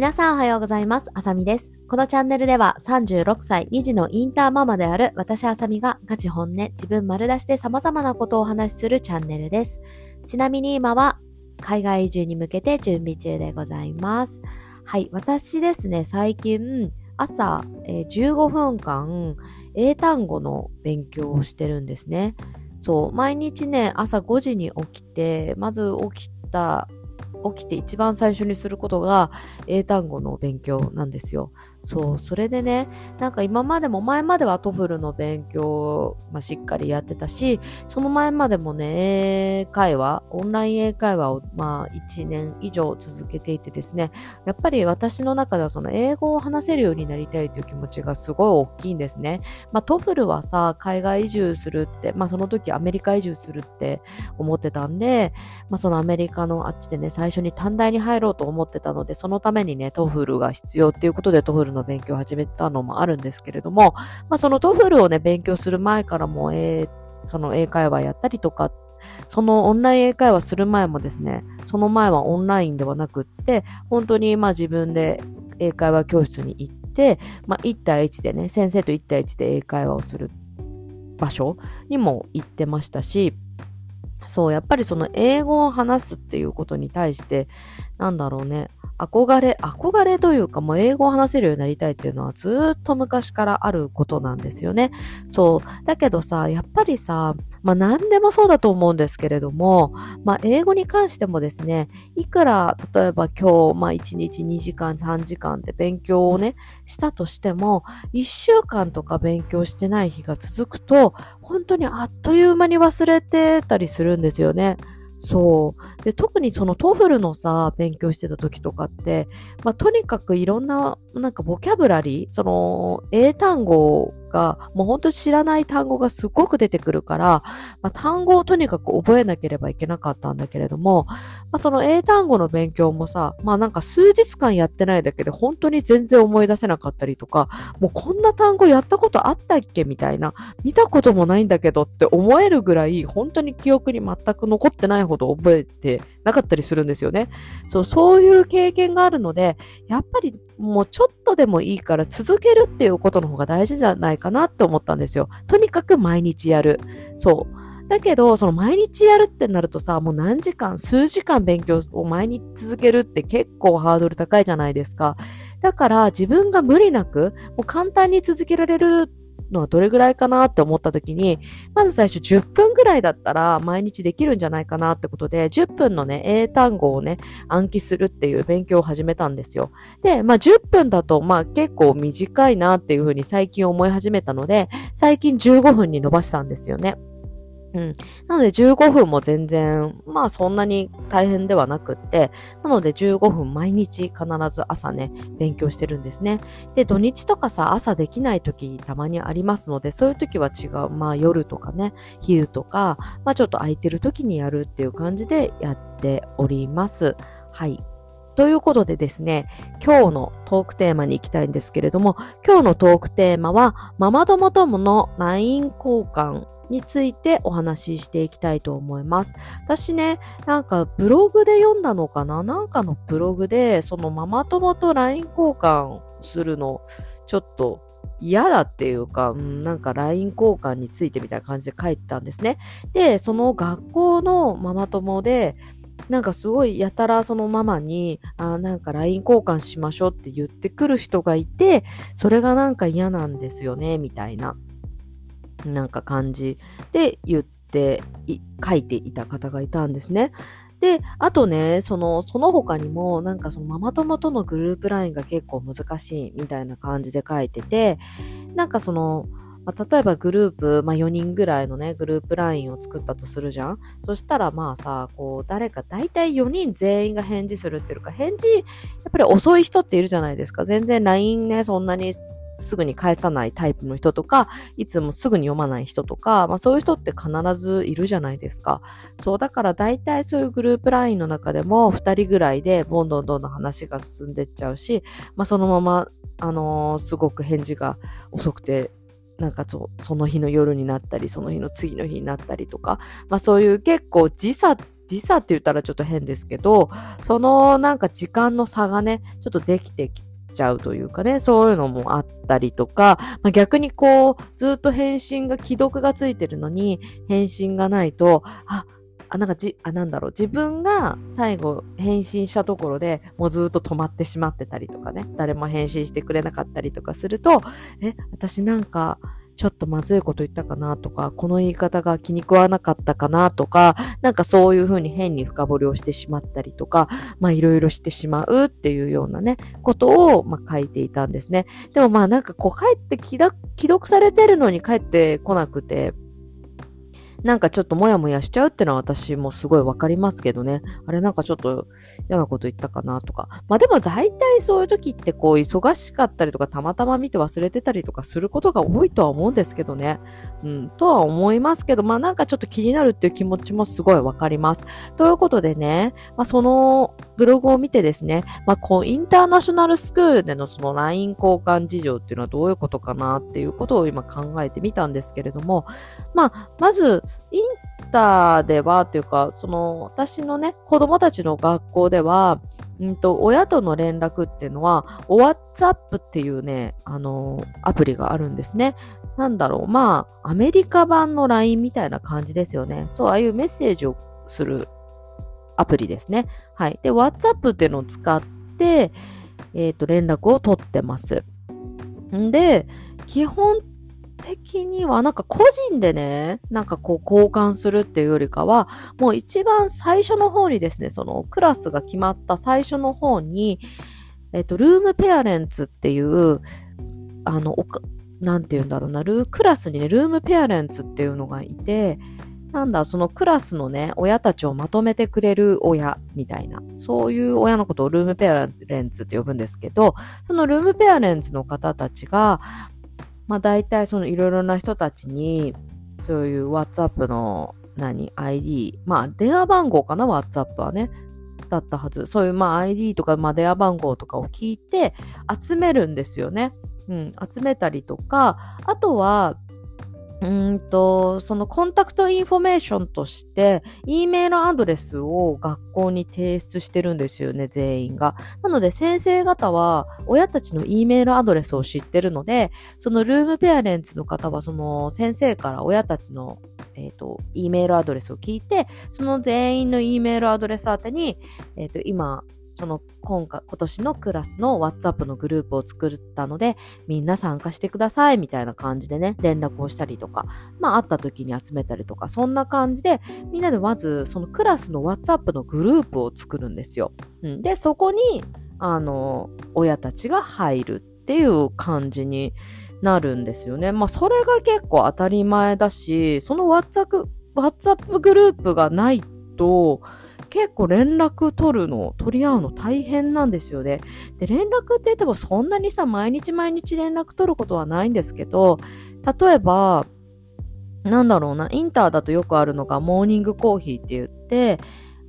皆さんおはようございます。あさみです。このチャンネルでは36歳2児のインターママである私あさみがガチ本音、自分丸出しで様々なことをお話しするチャンネルです。ちなみに今は海外移住に向けて準備中でございます。はい、私ですね、最近朝、え、15分間英単語の勉強をしてるんですね。そう、毎日ね、朝5時に起きて、まず起きた起きて一番最初にすることが英単語の勉強なんですよ。そう、それでね、なんか今までも前までは TOEFLの勉強を、まあ、しっかりやってたし、その前までもね、英会話、オンライン英会話をまあ1年以上続けていてですね、やっぱり私の中ではその英語を話せるようになりたいという気持ちがすごい大きいんですね。まあ TOEFLはさ、海外移住するって、まあその時アメリカ移住するって思ってたんで、まあそのアメリカのあっちでね、最初に短大に入ろうと思ってたので、そのためにね、 TOEFLが必要っていうことで TOEFLの勉強を始めたのもあるんですけれども、まあ、その TOEFLをね、勉強する前からも、えー、その英会話やったりとか、そのオンライン英会話する前もですね、その前はオンラインではなくって、本当にまあ自分で英会話教室に行って、まあ、1対1でね、先生と1対1で英会話をする場所にも行ってましたし、そう、やっぱりその英語を話すっていうことに対して、なんだろうね、憧れ、憧れというかもう英語を話せるようになりたいっていうのはずっと昔からあることなんですよね。そう。だけどさ、やっぱりさ、まあ何でもそうだと思うんですけれども、まあ英語に関してもですね、いくら例えば今日、まあ1日2時間3時間で勉強をね、したとしても、1週間とか勉強してない日が続くと、本当にあっという間に忘れてたりするんですよね。そう。で、特にその TOEFLのさ、勉強してた時とかって、まあ、とにかくいろんな、なんかボキャブラリー、その、英単語が、もう本当知らない単語がすごく出てくるから、まあ、単語をとにかく覚えなければいけなかったんだけれども、まあ、その英単語の勉強もさ、まあなんか数日間やってないだけで本当に全然思い出せなかったりとか、もうこんな単語やったことあったっけみたいな、見たこともないんだけどって思えるぐらい、本当に記憶に全く残ってないほど覚えてなかったりするんですよね。そう、そういう経験があるので、やっぱりもうちょっとでもいいから続けるっていうことの方が大事じゃないかなって思ったんですよ。とにかく毎日やる。そう。だけど、その毎日やるってなるとさ、もう何時間、数時間勉強を毎日続けるって結構ハードル高いじゃないですか。だから自分が無理なく、もう簡単に続けられるのはどれぐらいかなって思った時に、まず最初10分ぐらいだったら毎日できるんじゃないかなってことで、10分のね、英単語をね、暗記するっていう勉強を始めたんですよ。で、まあ10分だと、まあ結構短いなっていうふうに最近思い始めたので、最近15分に伸ばしたんですよね。うん。なので15分も全然、まあそんなに大変ではなくって、なので15分毎日必ず朝ね、勉強してるんですね。で、土日とかさ、朝できない時たまにありますので、そういう時は違う。まあ夜とかね、昼とか、まあちょっと空いてる時にやるっていう感じでやっております。はい。ということでですね、今日のトークテーマに行きたいんですけれども、今日のトークテーマは、ママ友ともの LINE 交換についてお話ししていきたいと思います。私ね、なんかブログで読んだのかな？なんかのブログで、そのママ友と LINE 交換するの、ちょっと嫌だっていうか、うん、なんか LINE 交換についてみたいな感じで書いてたんですね。で、その学校のママ友で、なんかすごいやたらそのママに、あなんか LINE 交換しましょうって言ってくる人がいて、それがなんか嫌なんですよね、みたいな。なんか感じで言って書いていた方がいたんですね。で、あとね、その、その他にも、なんかそのママ友とのグループラインが結構難しいみたいな感じで書いてて、なんかその、まあ、例えばグループ、まあ、4人ぐらいのね、グループラインを作ったとするじゃんそしたらまあさ、こう、誰か大体4人全員が返事するっていうか、返事、やっぱり遅い人っているじゃないですか。全然 LINE ね、そんなにすぐに返さないタイプの人とか、いつもすぐに読まない人とか、まあそういう人って必ずいるじゃないですか。そう、だから大体そういうグループラインの中でも2人ぐらいでどんどんどんどん話が進んでっちゃうし、まあそのまま、あのー、すごく返事が遅くて、なんかその日の夜になったり、その日の次の日になったりとか、まあそういう結構時差時差って言ったらちょっと変ですけど、そのなんか時間の差がね、ちょっとできてきちゃうというかね、そういうのもあったりとか、まあ、逆にこう、ずっと返信が既読がついてるのに、返信がないと、あ、あ、なんかじ、あ、なんだろう、自分が最後返信したところでもうずっと止まってしまってたりとかね、誰も返信してくれなかったりとかすると、え、私なんか、ちょっとまずいこと言ったかなとか、この言い方が気に食わなかったかなとか、なんかそういうふうに変に深掘りをしてしまったりとか、まあいろいろしてしまうっていうようなね、ことを、まあ、書いていたんですね。でもまあなんかこう帰って既読されてるのに帰ってこなくて、なんかちょっとモヤモヤしちゃうってのは私もすごいわかりますけどね。あれなんかちょっと嫌なこと言ったかなとか。まあでも大体そういう時ってこう忙しかったりとかたまたま見て忘れてたりとかすることが多いとは思うんですけどね。うん、とは思いますけど、まあなんかちょっと気になるっていう気持ちもすごいわかります。ということでね、まあそのブログを見てですね、まあこうインターナショナルスクールでのその LINE 交換事情っていうのはどういうことかなっていうことを今考えてみたんですけれども、まあまずインターではというか、その私のね、子供たちの学校では、うんと、親との連絡っていうのは、WhatsApp っていうね、あのアプリがあるんですね。なんだろう、まあ、アメリカ版の LINE みたいな感じですよね。そう、ああいうメッセージをするアプリですね。はい。で、WhatsApp っていうのを使って、えっ、ー、と、連絡を取ってます。んで、基本的にはなんか個人でね、なんかこう交換するっていうよりかは、もう一番最初の方にですね、そのクラスが決まった最初の方に、えっと、ルームペアレンツっていう、あの、おか、なんて言うんだろうな、ルー、クラスにね、ルームペアレンツっていうのがいて、なんだ、そのクラスのね、親たちをまとめてくれる親みたいな、そういう親のことをルームペアレンツって呼ぶんですけど、そのルームペアレンツの方たちが、まあ大体そのいろいろな人たちに、そういう WhatsApp の何 ID、まあ電話番号かな WhatsApp はね。だったはず。そういうまあ ID とか、まあ、電話番号とかを聞いて集めるんですよね。うん、集めたりとか、あとは、うんと、その contact information として、E メールアドレスを学校に提出してるんですよね、全員が。なので先生方は親たちの E メールアドレスを知ってるので、その room parents の方はその先生から親たちのえっ、ー、と、E メールアドレスを聞いて、その全員の E メールアドレス宛てに、えっ、ー、と、今、その今回、今年のクラスの WhatsApp のグループを作ったので、みんな参加してくださいみたいな感じでね、連絡をしたりとか、まあ会った時に集めたりとか、そんな感じで、みんなでまずそのクラスの WhatsApp のグループを作るんですよ。で、そこに、あの、親たちが入るっていう感じになるんですよね。まあそれが結構当たり前だし、その WhatsApp、WhatsApp グループがないと、結構連絡取るの、取り合うの大変なんですよね。で、連絡って言ってもそんなにさ、毎日毎日連絡取ることはないんですけど、例えば、なんだろうな、インターだとよくあるのがモーニングコーヒーって言って、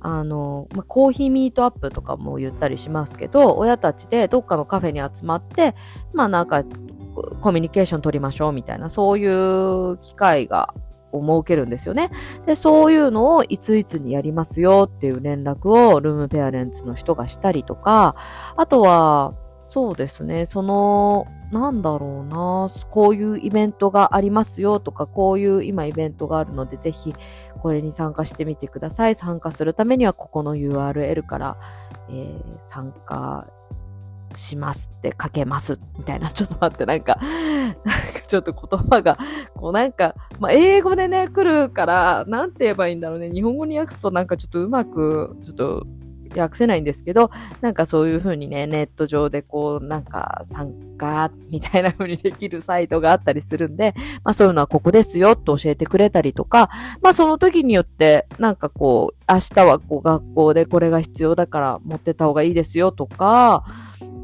あの、ま、コーヒーミートアップとかも言ったりしますけど、親たちでどっかのカフェに集まって、まあなんかコミュニケーション取りましょうみたいな、そういう機会がを設けるんですよね。で、そういうのをいついつにやりますよっていう連絡をルームペアレンツの人がしたりとか、あとは、そうですね、その、なんだろうな、こういうイベントがありますよとか、こういう今イベントがあるので、ぜひこれに参加してみてください。参加するためにはここの URL から、えー、参加しますって書けますみたいな。ちょっと待って、なんか、なんかちょっと言葉が、こうなんか、まあ、英語でね、来るから、なんて言えばいいんだろうね。日本語に訳すとなんかちょっとうまく、ちょっと訳せないんですけど、なんかそういう風にね、ネット上でこう、なんか参加みたいな風にできるサイトがあったりするんで、まあそういうのはここですよと教えてくれたりとか、まあその時によって、なんかこう、明日はこう学校でこれが必要だから持ってた方がいいですよとか、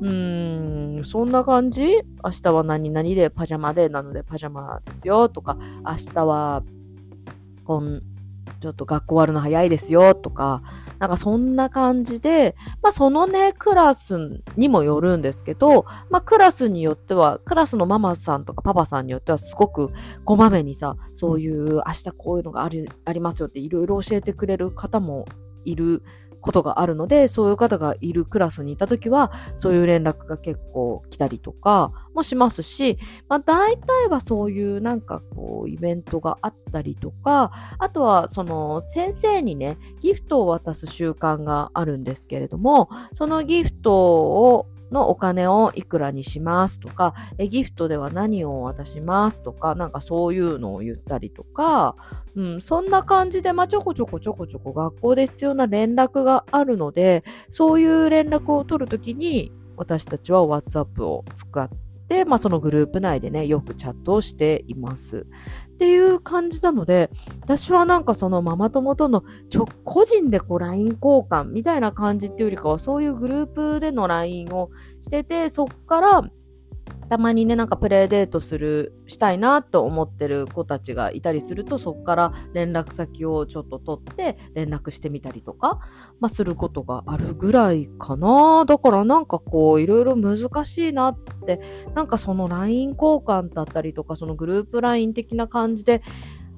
うん、そんな感じ？明日は何々でパジャマでなのでパジャマですよとか、明日はこんちょっと学校終わるの早いですよとか、なんかそんな感じで、まあそのね、クラスにもよるんですけど、まあクラスによっては、クラスのママさんとかパパさんによってはすごくこまめにさ、そういう明日こういうのがありありますよっていろいろ教えてくれる方もいることがあるので、そういう方がいるクラスにいたときは、そういう連絡が結構来たりとかもしますし、まあ大体はそういうなんかこうイベントがあったりとか、あとはその先生にね、ギフトを渡す習慣があるんですけれども、そのギフトをのお金をいくらにしますとか、えギフトでは何を渡しますとか、なんかそういうのを言ったりとか、うん、そんな感じで、まあ、ちょこちょこちょこちょこ学校で必要な連絡があるので、そういう連絡を取るときに、私たちは WhatsApp を使ってで、まあ、そのグループ内でね、よくチャットをしています。っていう感じなので、私はなんかそのママ友とのちょ個人でこう LINE 交換みたいな感じっていうよりかは、そういうグループでの LINE をしてて、そっからたまにね、なんかプレイデートする、したいなと思ってる子たちがいたりすると、そこから連絡先をちょっと取って連絡してみたりとか、まあ、することがあるぐらいかな。だからなんかこう、いろいろ難しいなって、なんかその LINE 交換だったりとか、そのグループ LINE 的な感じで、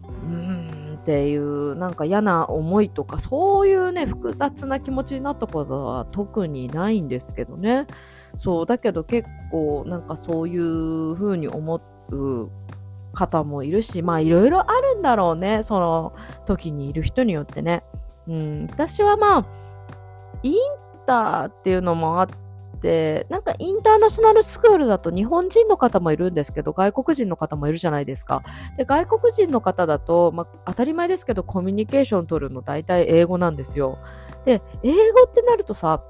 うーんっていうなんか嫌な思いとかそういうね複雑な気持ちになったことは特にないんですけどね。そう、だけど結構なんかそういう風に思う方もいるし、まあいろいろあるんだろうね、その時にいる人によってね。うん、私はまあ、インターっていうのもあって、なんかインターナショナルスクールだと日本人の方もいるんですけど、外国人の方もいるじゃないですか。で、外国人の方だと、まあ、当たり前ですけど、コミュニケーション取るの大体英語なんですよ。で、英語ってなるとさ、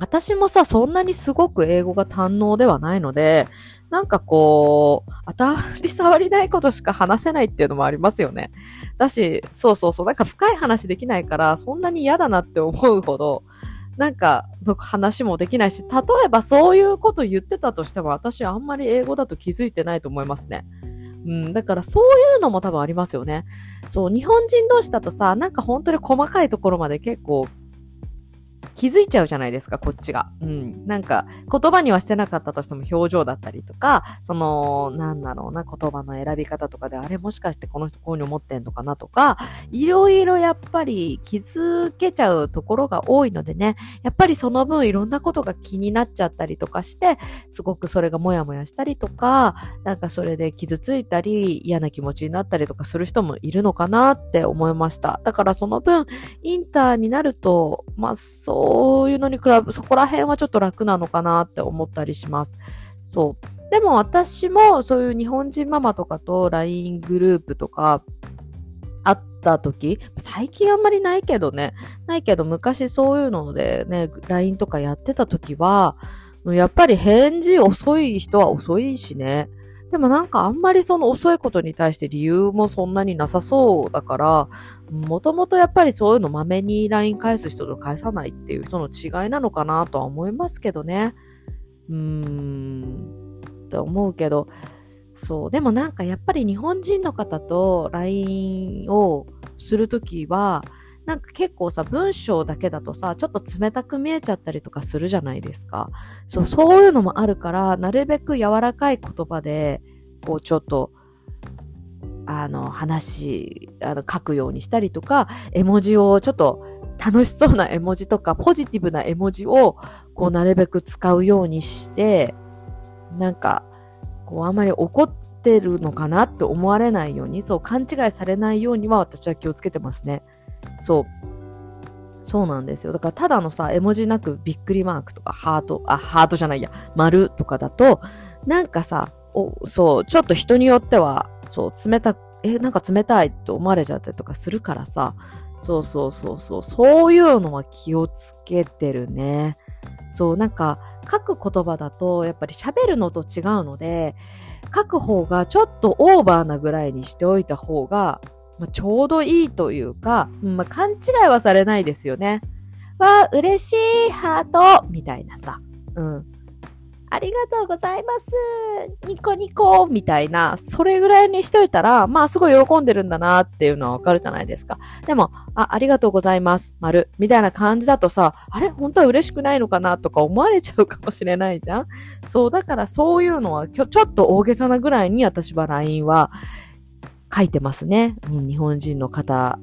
私もさ、そんなにすごく英語が堪能ではないので、なんかこう、当たり障りないことしか話せないっていうのもありますよね。だし、そうそうそう、なんか深い話できないから、そんなに嫌だなって思うほど、なんか、話もできないし、例えばそういうこと言ってたとしても、私あんまり英語だと気づいてないと思いますね。うん、だからそういうのも多分ありますよね。そう、日本人同士だとさ、なんか本当に細かいところまで結構気づいちゃうじゃないですか、こっちが。うん。なんか、言葉にはしてなかったとしても表情だったりとか、その、なんだろうな、言葉の選び方とかで、あれもしかしてこの人こういうに思ってんのかなとか、いろいろやっぱり気づけちゃうところが多いのでね、やっぱりその分いろんなことが気になっちゃったりとかして、すごくそれがモヤモヤしたりとか、なんかそれで傷ついたり、嫌な気持ちになったりとかする人もいるのかなって思いました。だからその分、インターになると、まあそうそういうのに比べ、そこら辺はちょっと楽なのかなって思ったりします。そう。でも私もそういう日本人ママとかと LINE グループとか会った時、最近あんまりないけどね、ないけど昔そういうのでね、LINE とかやってた時は、やっぱり返事遅い人は遅いしね。でもなんかあんまりその遅いことに対して理由もそんなになさそうだから、もともとやっぱりそういうのまめに LINE 返す人と返さないっていう人の違いなのかなとは思いますけどね。うーん、って思うけど、そう。でもなんかやっぱり日本人の方と LINE をするときは、なんか結構さ、文章だけだとさ、ちょっと冷たく見えちゃったりとかするじゃないですか。そう、そういうのもあるから、なるべく柔らかい言葉で、こうちょっと、あの、話、あの、書くようにしたりとか、絵文字をちょっと楽しそうな絵文字とか、ポジティブな絵文字を、こう、なるべく使うようにして、なんか、こう、あんまり怒ってるのかなって思われないように、そう、勘違いされないようには私は気をつけてますね。そう。そうなんですよ。だからただのさ、絵文字なくびっくりマークとかハート、あ、ハートじゃないや、丸とかだと、なんかさ、おそう、ちょっと人によっては、そう、冷た、え、なんか冷たいと思われちゃったりとかするからさ、そうそうそうそう、そういうのは気をつけてるね。そう、なんか書く言葉だとやっぱり喋るのと違うので、書く方がちょっとオーバーなぐらいにしておいた方がまあ、ちょうどいいというか、まあ、勘違いはされないですよね。わあ、嬉しい、ハートみたいなさ。うん。ありがとうございます。ニコニコみたいな、それぐらいにしといたら、まあすごい喜んでるんだなっていうのはわかるじゃないですか。でも、あ、ありがとうございます。丸。みたいな感じだとさ、あれ？本当は嬉しくないのかなとか思われちゃうかもしれないじゃんそう、だからそういうのは、ちょっと大げさなぐらいに私は LINE は書いてますね。うん、日本人の方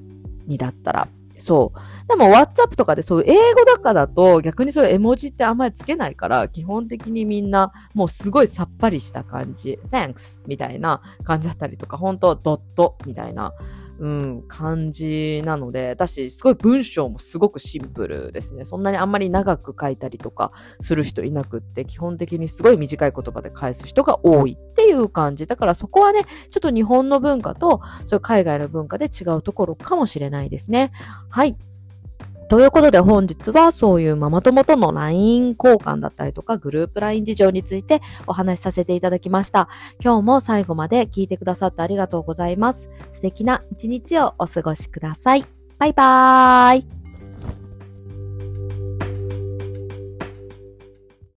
にだったら。そう。でも WhatsApp とかでそういう英語だからと逆にそういう絵文字ってあんまりつけないから基本的にみんなもうすごいさっぱりした感じ Thanks みたいな感じだったりとか本当ドットみたいなうん、感じなので、だし、すごい文章もすごくシンプルですね。そんなにあんまり長く書いたりとかする人いなくって、基本的にすごい短い言葉で返す人が多いっていう感じ。だからそこはね、ちょっと日本の文化と、そういう海外の文化で違うところかもしれないですね。はい。ということで本日はそういうママ友との LINE 交換だったりとかグループ LINE 事情についてお話しさせていただきました。今日も最後まで聞いてくださってありがとうございます。素敵な一日をお過ごしください。バイバーイ。